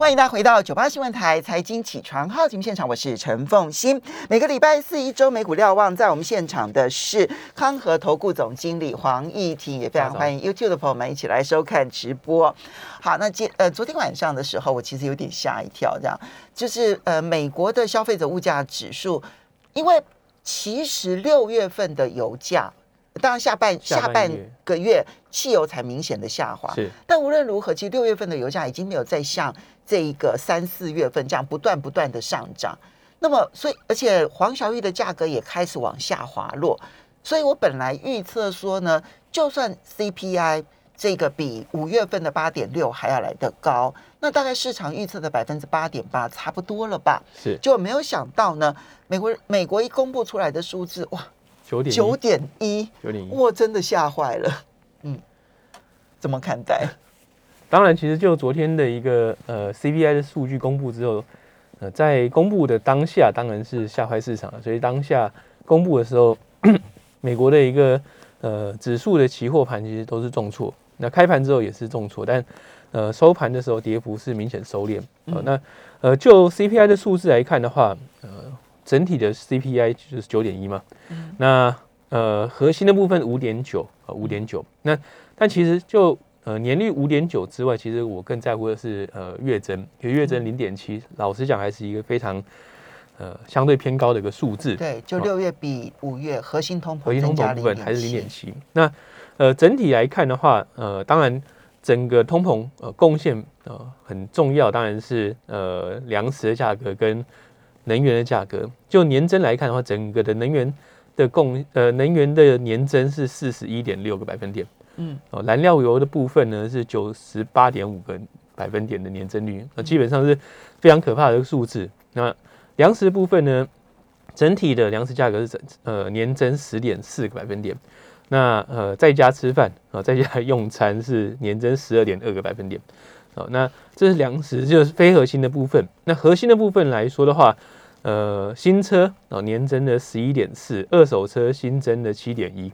欢迎大家回到九八新闻台财经起床号节目现场，我是陈凤欣。每个礼拜四一周美股瞭望，在我们现场的是康和投顾总经理黄义庭，也非常欢迎 YouTube 的朋友们一起来收看直播。好，那今呃昨天晚上的时候，我其实有点吓一跳，这样就是呃美国的消费者物价指数，因为其实六月份的油价。当然，下半下半个月汽油才明显的下滑，是。但无论如何，其实六月份的油价已经没有再像这一个三四月份这样不断不断的上涨。那么，所以而且黄小玉的价格也开始往下滑落。所以我本来预测说呢，就算 CPI 这个比五月份的八点六还要来得高，那大概市场预测的百分之八点八差不多了吧？是。就没有想到呢，美国美国一公布出来的数字，哇！九点九点一，九点一，我真的吓坏了。嗯，怎么看待？当然，其实就昨天的一个呃 CPI 的数据公布之后，呃，在公布的当下，当然是吓坏市场了。所以当下公布的时候，美国的一个呃指数的期货盘其实都是重挫。那开盘之后也是重挫，但呃收盘的时候跌幅是明显收敛。那呃就 CPI 的数字来看的话，呃。整体的 CPI 就是九点一嘛，嗯、那呃核心的部分五点九啊五点九，那但其实就呃年率五点九之外，其实我更在乎的是呃月增，因为月增零点七，老实讲还是一个非常呃相对偏高的一个数字。对，就六月比五月核心通膨核心通膨部分还是零点七。那呃整体来看的话，呃当然整个通膨呃贡献呃很重要，当然是呃粮食的价格跟。能源的价格，就年增来看的话，整个的能源的供呃能源的年增是四十一点六个百分点，嗯，哦，燃料油的部分呢是九十八点五个百分点的年增率，那基本上是非常可怕的数字。那粮食部分呢，整体的粮食价格是整呃年增十点四个百分点，那呃在家吃饭啊，在家用餐是年增十二点二个百分点。哦，那这是粮食，就是非核心的部分。那核心的部分来说的话，呃，新车哦年增的十一点四，二手车新增的七点一。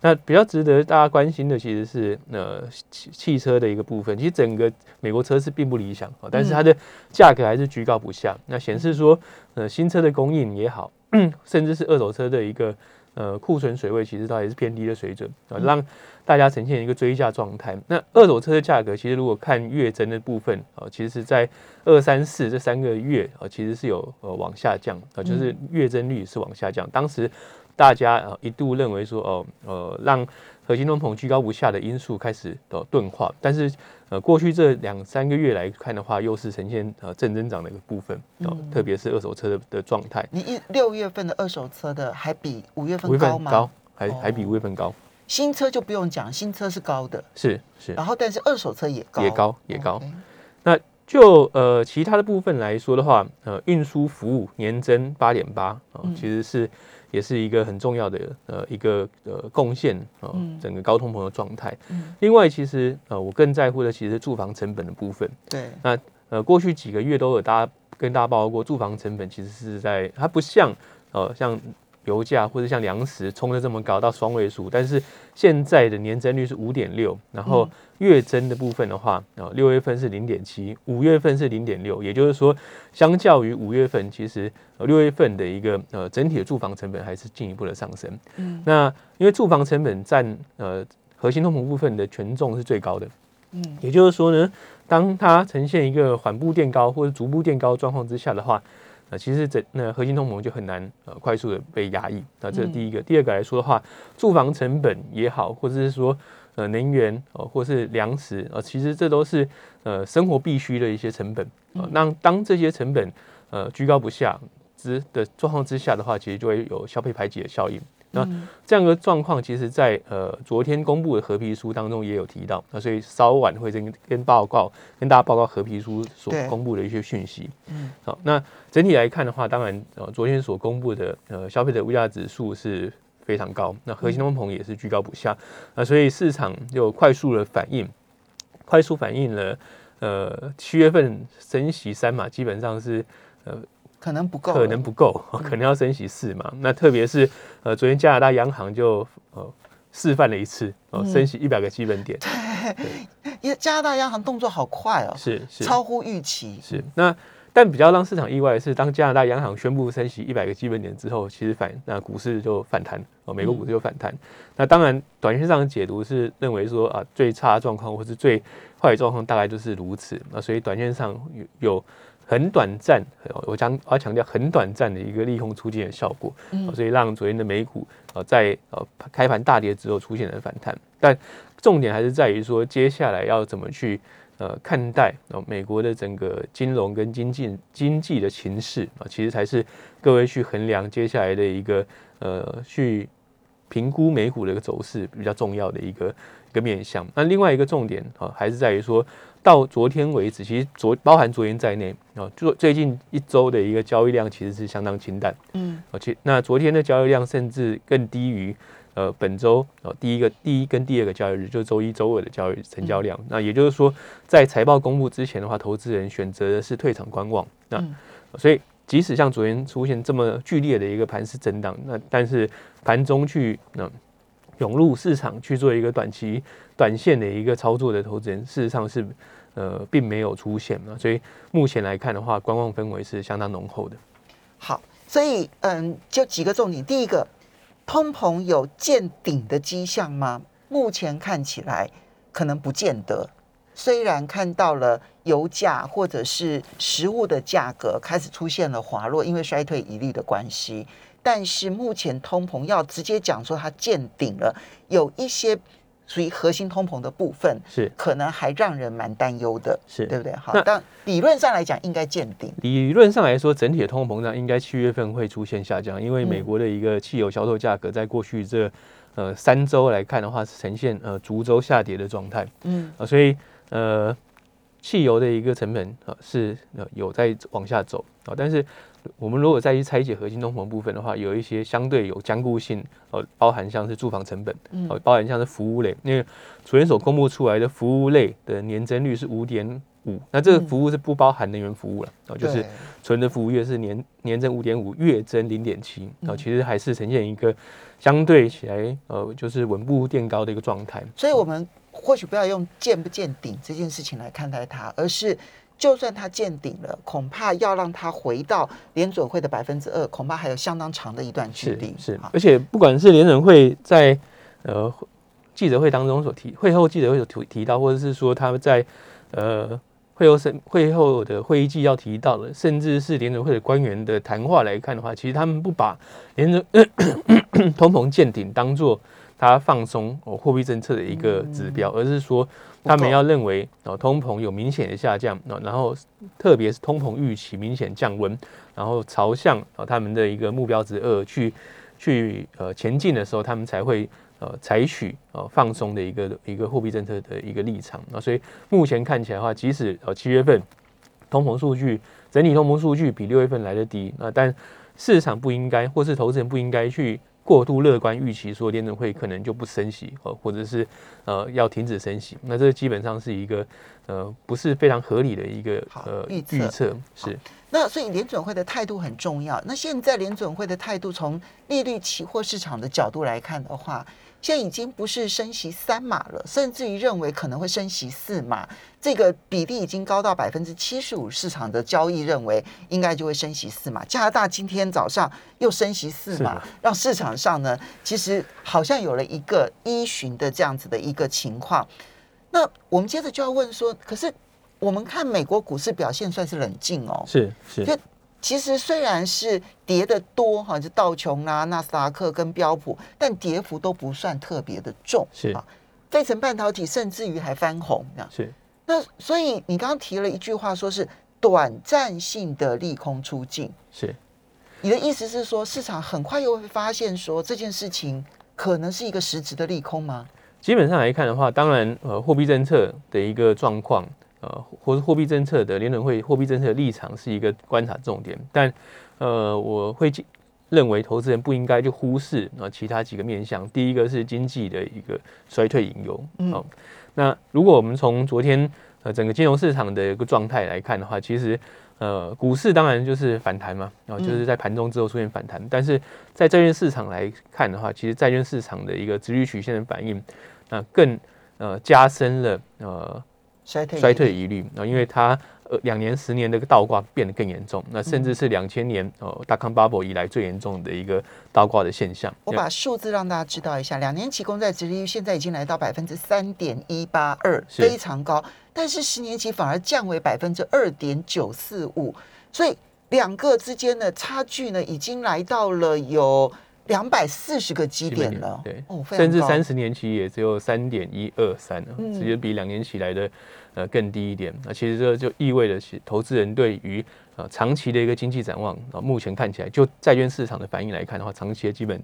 那比较值得大家关心的其实是呃汽汽车的一个部分。其实整个美国车市并不理想，但是它的价格还是居高不下。那显示说，呃，新车的供应也好，甚至是二手车的一个。呃，库存水位其实它也是偏低的水准啊，让大家呈现一个追价状态。那二手车的价格，其实如果看月增的部分啊，其实是在二三四这三个月啊，其实是有呃往下降啊，就是月增率是往下降。当时大家啊一度认为说哦呃让。核心通膨居高不下的因素开始的钝化，但是呃，过去这两三个月来看的话，又是呈现呃正增长的一个部分，嗯、特别是二手车的的状态。你一六月份的二手车的还比五月份高吗？高，还还比五月份高。新车就不用讲，新车是高的，是是。然后，但是二手车也高，也高也高。Okay. 那就呃其他的部分来说的话，呃，运输服务年增八点八，其实是。也是一个很重要的呃一个呃贡献啊，整个高通膨的状态。嗯、另外，其实呃我更在乎的其实是住房成本的部分。对，那呃过去几个月都有大家跟大家报告过，住房成本其实是在它不像呃像。油价或者像粮食冲得这么高到双位数，但是现在的年增率是五点六，然后月增的部分的话，啊六月份是零点七，五月份是零点六，也就是说，相较于五月份，其实六月份的一个呃整体的住房成本还是进一步的上升。嗯，那因为住房成本占呃核心通膨部分的权重是最高的，嗯，也就是说呢，当它呈现一个缓步垫高或者逐步垫高状况之下的话。那其实整那核心通膨就很难呃快速的被压抑。那这是第一个，第二个来说的话，住房成本也好，或者是说呃能源哦，或是粮食啊，其实这都是呃生活必需的一些成本啊。那当这些成本呃居高不下之的状况之下的话，其实就会有消费排挤的效应。那这样的状况，其实在呃昨天公布的合皮书当中也有提到，那所以稍晚会跟跟报告跟大家报告合皮书所公布的一些讯息。嗯，好，那整体来看的话，当然呃昨天所公布的呃消费者物价指数是非常高，那核心通膨也是居高不下，那所以市场就快速的反应，快速反应了呃七月份升息三码，基本上是呃。可能不够，可能不够，可能要升息四嘛。嗯、那特别是呃，昨天加拿大央行就呃示范了一次，呃，升息一百个基本点。因为加拿大央行动作好快哦，是是超乎预期。是那。但比较让市场意外的是，当加拿大央行宣布升息一百个基本点之后，其实反那股市就反弹哦，美国股市就反弹。嗯、那当然，短线上的解读是认为说啊，最差状况或是最坏状况大概就是如此。那所以短线上有有很短暂，我讲我要强调很短暂的一个利空出尽的效果。嗯，所以让昨天的美股呃在呃开盘大跌之后出现了反弹。但重点还是在于说，接下来要怎么去。呃，看待哦，美国的整个金融跟经济经济的情势啊，其实才是各位去衡量接下来的一个呃，去评估美股的一个走势比较重要的一个一个面向。那另外一个重点啊，还是在于说到昨天为止，其实昨包含昨天在内啊，就最近一周的一个交易量其实是相当清淡，嗯，而且那昨天的交易量甚至更低于。呃，本周哦，第一个、第一跟第二个交易日，就是周一、周二的交易成交量。嗯、那也就是说，在财报公布之前的话，投资人选择的是退场观望。那、嗯、所以，即使像昨天出现这么剧烈的一个盘势震荡，那但是盘中去那涌入市场去做一个短期、短线的一个操作的投资人，事实上是呃并没有出现嘛。所以目前来看的话，观望氛围是相当浓厚的。好，所以嗯，就几个重点，第一个。通膨有见顶的迹象吗？目前看起来可能不见得。虽然看到了油价或者是食物的价格开始出现了滑落，因为衰退疑虑的关系，但是目前通膨要直接讲说它见顶了，有一些。属于核心通膨的部分是可能还让人蛮担忧的，是对不对？好，但理论上来讲应该见顶。理论上来说，整体的通膨胀应该七月份会出现下降，因为美国的一个汽油销售价格在过去这呃三周来看的话是呈现呃逐周下跌的状态，嗯啊，所以呃汽油的一个成本啊是呃有在往下走啊，但是。我们如果再去拆解核心通膨部分的话，有一些相对有坚固性，呃，包含像是住房成本，呃，包含像是服务类，因为昨天所公布出来的服务类的年增率是五点五，那这个服务是不包含能源服务了，啊，就是纯的服务业是年年增五点五，月增零点七，啊，其实还是呈现一个相对起来，呃，就是稳步垫高的一个状态。所以，我们或许不要用见不见顶这件事情来看待它，而是。就算它见顶了，恐怕要让它回到联准会的百分之二，恐怕还有相当长的一段距离。是，是，而且不管是联准会在呃记者会当中所提，会后记者会所提提到，或者是说他们在呃会后审会后的会议纪要提到了，甚至是联准会的官员的谈话来看的话，其实他们不把联准 通膨见顶当做他放松哦货币政策的一个指标，而是说。他们要认为哦，通膨有明显的下降，然后特别是通膨预期明显降温，然后朝向哦他们的一个目标值二去去呃前进的时候，他们才会呃采取呃放松的一个一个货币政策的一个立场。那所以目前看起来的话，即使呃七月份通膨数据整体通膨数据比六月份来的低，那但市场不应该或是投资人不应该去。过度乐观预期说联准会可能就不升息，哦或者是呃要停止升息，那这基本上是一个呃不是非常合理的一个呃预测。是。那所以联准会的态度很重要。那现在联准会的态度，从利率期货市场的角度来看的话，现在已经不是升息三码了，甚至于认为可能会升息四码，这个比例已经高到百分之七十五。市场的交易认为应该就会升息四码。加拿大今天早上又升息四码，让市场上呢，其实好像有了一个依循的这样子的一个情况。那我们接着就要问说，可是我们看美国股市表现算是冷静哦，是是。其实虽然是跌的多哈，就道琼啊、纳斯达克跟标普，但跌幅都不算特别的重。是啊，费城半导体甚至于还翻红。是。那所以你刚刚提了一句话，说是短暂性的利空出尽。是。你的意思是说，市场很快又会发现说这件事情可能是一个实质的利空吗？基本上来看的话，当然呃，货币政策的一个状况。呃，或是货币政策的联准会货币政策的立场是一个观察重点，但呃，我会认为投资人不应该就忽视啊其他几个面向。第一个是经济的一个衰退隐忧。嗯、哦，那如果我们从昨天呃整个金融市场的一个状态来看的话，其实呃股市当然就是反弹嘛，然后就是在盘中之后出现反弹，但是在债券市场来看的话，其实债券市场的一个殖利率曲线的反应，那更。呃加深了呃衰退衰退的疑虑啊，因为它。呃，两年、十年的倒挂变得更严重，那甚至是两千年哦，大康 bubble 以来最严重的一个倒挂的现象。我把数字让大家知道一下，两年期公债殖利率现在已经来到百分之三点一八二，非常高。但是十年期反而降为百分之二点九四五，所以两个之间的差距呢，已经来到了有两百四十个基点了。对，哦，甚至三十年期也只有三点一二三，直接比两年期来的。呃，更低一点，那其实这就意味着，投资人对于呃长期的一个经济展望啊，目前看起来就债券市场的反应来看的话，长期的基本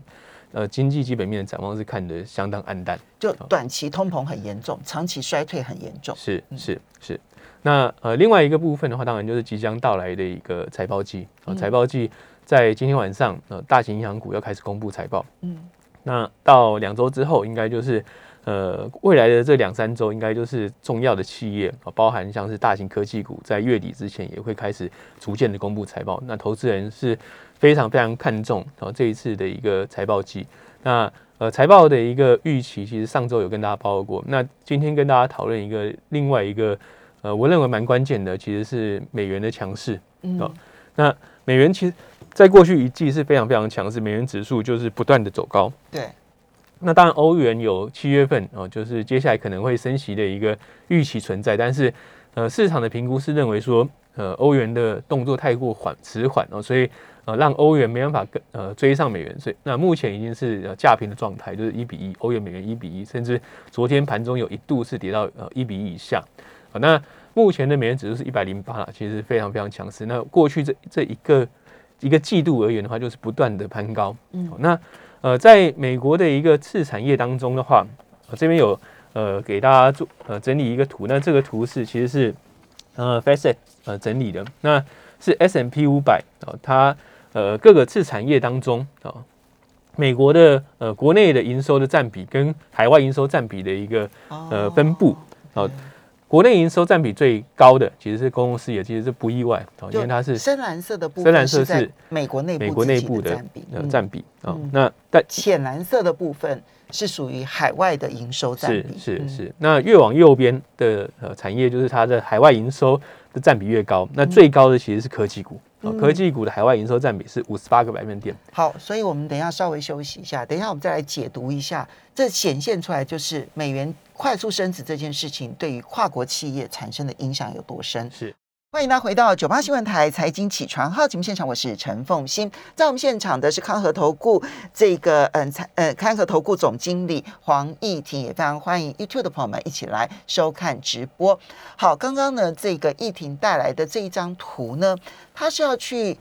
呃经济基本面的展望是看得相当暗淡。就短期通膨很严重，长期衰退很严重。是是是。那呃另外一个部分的话，当然就是即将到来的一个财报季啊，财报季在今天晚上呃大型银行股要开始公布财报。嗯。那到两周之后，应该就是。呃，未来的这两三周应该就是重要的企业啊，包含像是大型科技股，在月底之前也会开始逐渐的公布财报。那投资人是非常非常看重啊这一次的一个财报季。那呃财报的一个预期，其实上周有跟大家报告过。那今天跟大家讨论一个另外一个呃，我认为蛮关键的，其实是美元的强势。嗯。那美元其实在过去一季是非常非常强势，美元指数就是不断的走高。对。那当然，欧元有七月份哦，就是接下来可能会升息的一个预期存在，但是呃，市场的评估是认为说，呃，欧元的动作太过缓迟缓哦，所以呃，让欧元没办法跟呃追上美元，所以那目前已经是呃价平的状态，就是一比一，欧元美元一比一，甚至昨天盘中有一度是跌到呃一比一以下啊。那目前的美元指数是一百零八，其实非常非常强势。那过去这这一个一个季度而言的话，就是不断的攀高，嗯，那。呃，在美国的一个次产业当中的话，呃、这边有呃给大家做呃整理一个图，那这个图是其实是呃 FactSet 呃整理的，那是 S M P 五百啊，它呃各个次产业当中啊、呃，美国的呃国内的营收的占比跟海外营收占比的一个呃分布。啊。呃国内营收占比最高的其实是公共事业，其实是不意外，因为它是深蓝色的部分，深蓝色是美国内部美国内部的占比呃占比啊。那但浅蓝色的部分是属于海外的营收占比，是是是。那越往右边的呃产业，就是它的海外营收的占比越高，那最高的其实是科技股。科技股的海外营收占比是五十八个百分点。好，所以我们等一下稍微休息一下，等一下我们再来解读一下，这显现出来就是美元快速升值这件事情对于跨国企业产生的影响有多深。是。欢迎大家回到九八新闻台财经起床号节目现场，我是陈凤欣，在我们现场的是康和投顾这个嗯财呃康和投顾总经理黄义婷，也非常欢迎 YouTube 的朋友们一起来收看直播。好，刚刚呢这个义婷带来的这一张图呢，它是要去。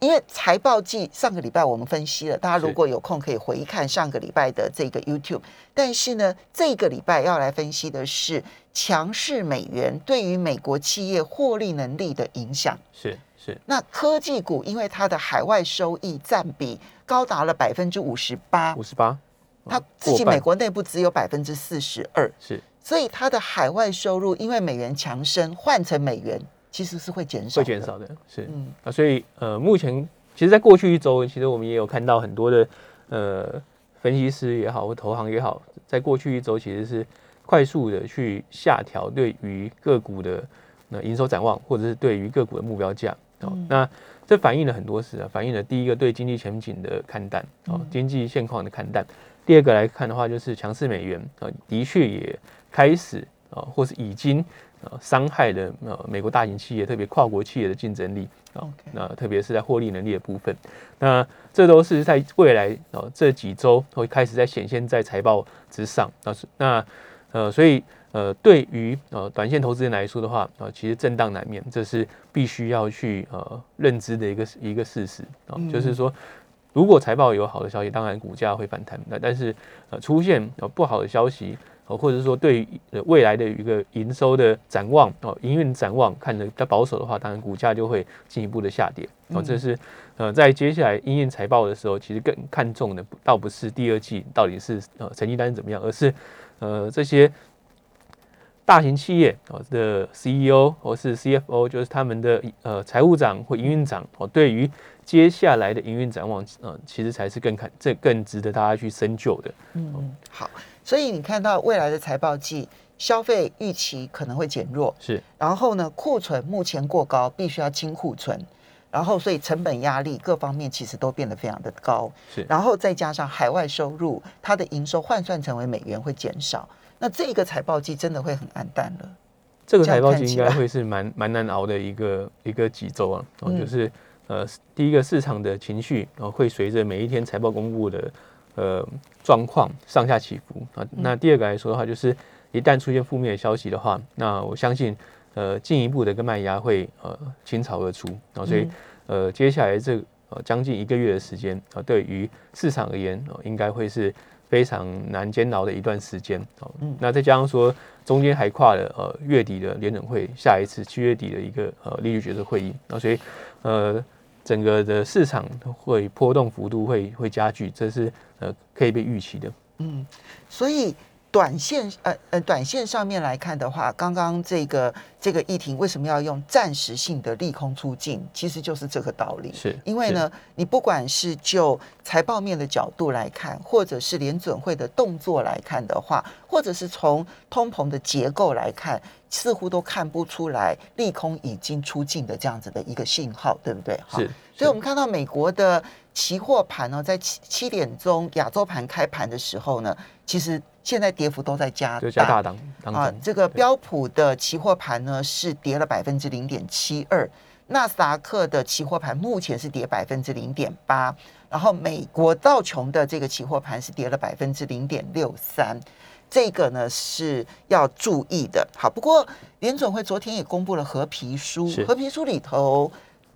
因为财报季上个礼拜我们分析了，大家如果有空可以回看上个礼拜的这个 YouTube。但是呢，这个礼拜要来分析的是强势美元对于美国企业获利能力的影响。是是。那科技股因为它的海外收益占比高达了百分之五十八，五十八，它自己美国内部只有百分之四十二，是。所以它的海外收入因为美元强升换成美元。其实是会减少，会减少的，是，嗯。啊，所以呃，目前其实，在过去一周，其实我们也有看到很多的呃分析师也好，或投行也好，在过去一周其实是快速的去下调对于个股的那营收展望，或者是对于个股的目标价。哦。那这反映了很多事啊，反映了第一个对经济前景的看淡哦，经济现况的看淡。第二个来看的话，就是强势美元啊，的确也开始啊，或是已经。呃，伤害了呃美国大型企业，特别跨国企业的竞争力啊。那特别是在获利能力的部分，那这都是在未来呃这几周会开始在显现在财报之上。那是那呃，所以呃，对于呃短线投资人来说的话啊、呃，其实震荡难免，这是必须要去呃认知的一个一个事实啊、呃。就是说，如果财报有好的消息，当然股价会反弹。那但是呃出现呃不好的消息。或者是说对未来的一个营收的展望哦，营运展望看得比较保守的话，当然股价就会进一步的下跌。哦，这是呃在接下来营运财报的时候，其实更看重的倒不是第二季到底是呃成绩单怎么样，而是呃这些大型企业哦的 CEO 或是 CFO，就是他们的呃财务长或营运长哦，对于接下来的营运展望，呃，其实才是更看这更值得大家去深究的。嗯，好。所以你看到未来的财报季，消费预期可能会减弱，是。然后呢，库存目前过高，必须要清库存。然后，所以成本压力各方面其实都变得非常的高。是。然后再加上海外收入，它的营收换算成为美元会减少，那这个财报季真的会很暗淡了。这个财报季应该会是蛮蛮难熬的一个一个几周啊，哦，就是呃，第一个市场的情绪啊，会随着每一天财报公布的呃状况上下起伏啊。那第二个来说的话，就是一旦出现负面的消息的话，那我相信呃进一步的一个卖压会呃倾巢而出啊。所以呃接下来这呃将近一个月的时间啊，对于市场而言啊，应该会是非常难煎熬的一段时间啊。那再加上说。中间还跨了呃月底的联准会下一次七月底的一个呃利率决策会议，那所以呃整个的市场会波动幅度会会加剧，这是呃可以被预期的。嗯，所以。短线呃呃，短线上面来看的话，刚刚这个这个议题为什么要用暂时性的利空出尽？其实就是这个道理。是，因为呢，你不管是就财报面的角度来看，或者是联准会的动作来看的话，或者是从通膨的结构来看，似乎都看不出来利空已经出尽的这样子的一个信号，对不对？是。所以我们看到美国的期货盘呢，在七七点钟亚洲盘开盘的时候呢，其实。现在跌幅都在加大，加大档啊，这个标普的期货盘呢是跌了百分之零点七二，纳斯达克的期货盘目前是跌百分之零点八，然后美国道琼的这个期货盘是跌了百分之零点六三，这个呢是要注意的。好，不过联总会昨天也公布了合皮书，合皮书里头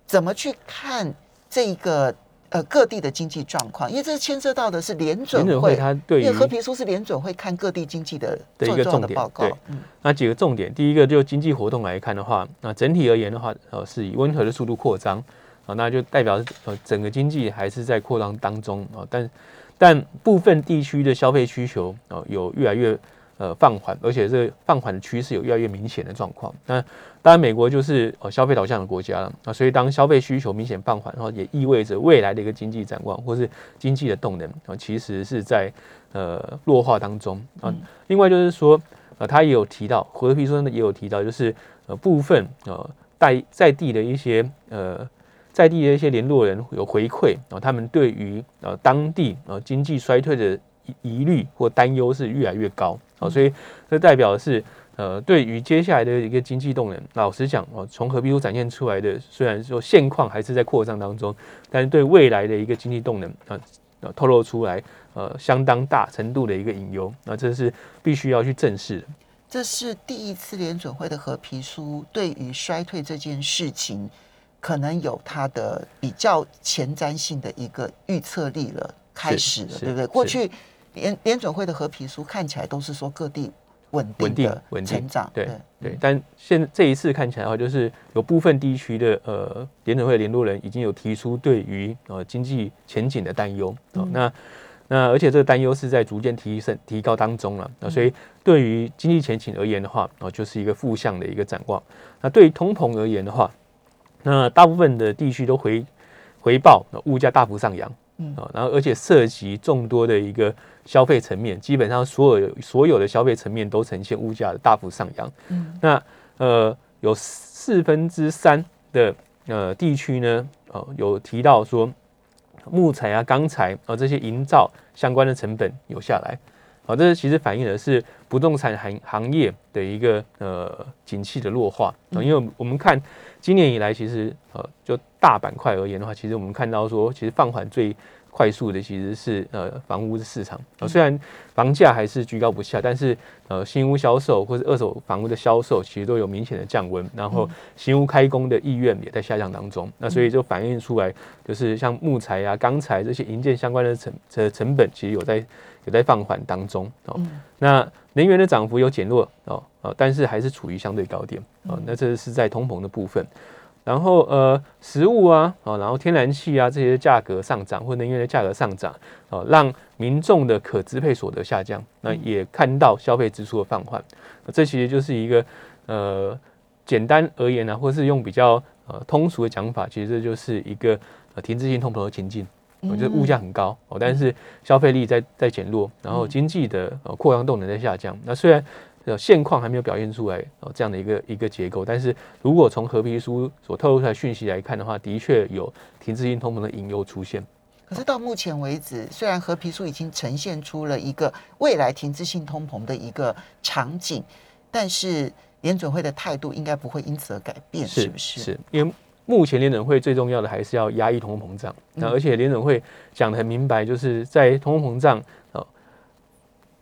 怎么去看这个？呃，各地的经济状况，因为这牵涉到的是联准会，它对于因为和平书是联准会看各地经济的的一个重点报告。嗯，那几个重点，第一个就经济活动来看的话，那整体而言的话，呃，是以温和的速度扩张啊，那就代表呃整个经济还是在扩张当中啊，但但部分地区的消费需求啊有越来越。呃，放缓，而且这个放缓的趋势有越来越明显的状况。那当然，美国就是呃消费导向的国家了啊，所以当消费需求明显放缓，然后也意味着未来的一个经济展望或是经济的动能啊，其实是在呃弱化当中啊。另外就是说，呃，他也有提到，褐皮书也有提到，就是呃部分呃在在地的一些呃在地的一些联络人有回馈啊，他们对于呃当地呃经济衰退的疑虑或担忧是越来越高。好，所以这代表的是，呃，对于接下来的一个经济动能，老实讲哦，从合皮书展现出来的，虽然说现况还是在扩张当中，但是对未来的一个经济动能啊，呃，透露出来呃相当大程度的一个隐忧，那这是必须要去正视的。这是第一次联准会的合皮书对于衰退这件事情，可能有它的比较前瞻性的一个预测力了，开始了，对不对？过去。联联准会的和皮书看起来都是说各地稳定的成长，对对。但现这一次看起来的话，就是有部分地区的呃联准会的联络人已经有提出对于呃经济前景的担忧哦。那那而且这个担忧是在逐渐提升提高当中了啊。所以对于经济前景而言的话，哦就是一个负向的一个展望。那对于通膨而言的话，那大部分的地区都回回报物价大幅上扬。嗯啊，然后而且涉及众多的一个消费层面，基本上所有所有的消费层面都呈现物价的大幅上扬。嗯，那呃有四分之三的呃地区呢，呃有提到说木材啊、钢材啊这些营造相关的成本有下来。啊，这其实反映的是不动产行行业的一个呃景气的弱化啊，因为我们看今年以来，其实呃就大板块而言的话，其实我们看到说，其实放缓最快速的其实是呃房屋的市场。啊，虽然房价还是居高不下，但是呃新屋销售或者二手房屋的销售其实都有明显的降温，然后新屋开工的意愿也在下降当中，那所以就反映出来，就是像木材啊、钢材这些营建相关的成的成本，其实有在。有在放缓当中。哦，那能源的涨幅有减弱哦，呃，但是还是处于相对高点。哦。那这是在通膨的部分，然后呃，食物啊，啊，然后天然气啊这些价格上涨或能源的价格上涨哦，让民众的可支配所得下降，那也看到消费支出的放缓。这其实就是一个呃，简单而言呢，或是用比较呃通俗的讲法，其实这就是一个呃停滞性通膨的情境。就是物价很高哦，但是消费力在在减弱，然后经济的呃扩张动能在下降。那虽然现况还没有表现出来哦这样的一个一个结构，但是如果从合皮书所透露出来讯息来看的话，的确有停滞性通膨的隐忧出现。可是到目前为止，虽然合皮书已经呈现出了一个未来停滞性通膨的一个场景，但是联准会的态度应该不会因此而改变，是不是？是因为目前联准会最重要的还是要压抑通货膨胀，那而且联准会讲的很明白，就是在通货膨胀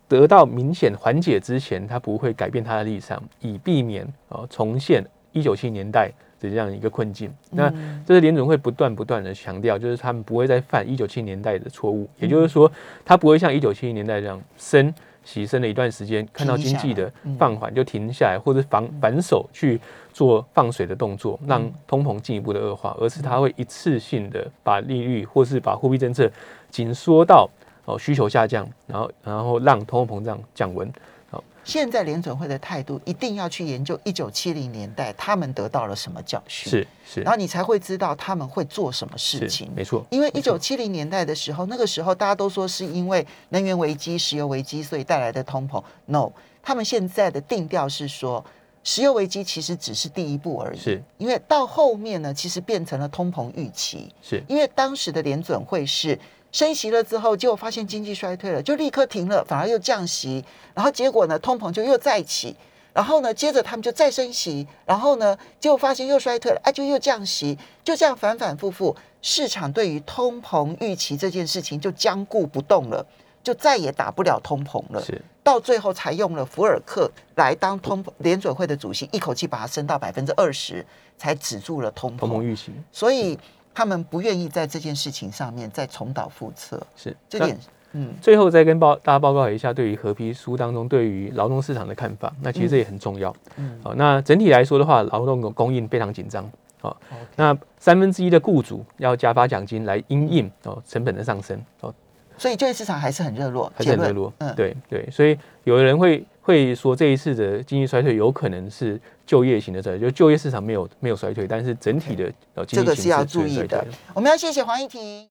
得到明显缓解之前，他不会改变他的立场，以避免啊重现一九七零年代的这样一个困境。那这是联准会不断不断的强调，就是他们不会再犯一九七零年代的错误，也就是说，他不会像一九七零年代这样升息升了一段时间，看到经济的放缓就停下来，或者反反手去做放水的动作，让通膨进一步的恶化，而是他会一次性的把利率或是把货币政策紧缩到。哦，需求下降，然后然后让通货膨胀降温。好，现在联准会的态度一定要去研究一九七零年代他们得到了什么教训，是是，然后你才会知道他们会做什么事情。没错，因为一九七零年代的时候，那个时候大家都说是因为能源危机、石油危机，所以带来的通膨。No，他们现在的定调是说，石油危机其实只是第一步而已。是，因为到后面呢，其实变成了通膨预期。是因为当时的联准会是。升息了之后，结果发现经济衰退了，就立刻停了，反而又降息，然后结果呢，通膨就又再起，然后呢，接着他们就再升息，然后呢，结果发现又衰退了，哎，就又降息，就这样反反复复，市场对于通膨预期这件事情就僵固不动了，就再也打不了通膨了，是。到最后才用了福尔克来当通联准会的主席，一口气把它升到百分之二十，才止住了通膨。通膨预期，所以。他们不愿意在这件事情上面再重蹈覆辙，是这点。嗯，最后再跟报大家报告一下，对于合皮书当中对于劳动市场的看法，那其实这也很重要。嗯，好，那整体来说的话，劳动供应非常紧张。好，那三分之一的雇主要加发奖金来因应哦成本的上升。哦，所以就业市场还是很热络，还是很热络。嗯，对对，所以有的人会会说这一次的经济衰退有可能是。就业型的衰退，就就业市场没有没有衰退，但是整体的呃。这个是要注意的。我们要谢谢黄一婷。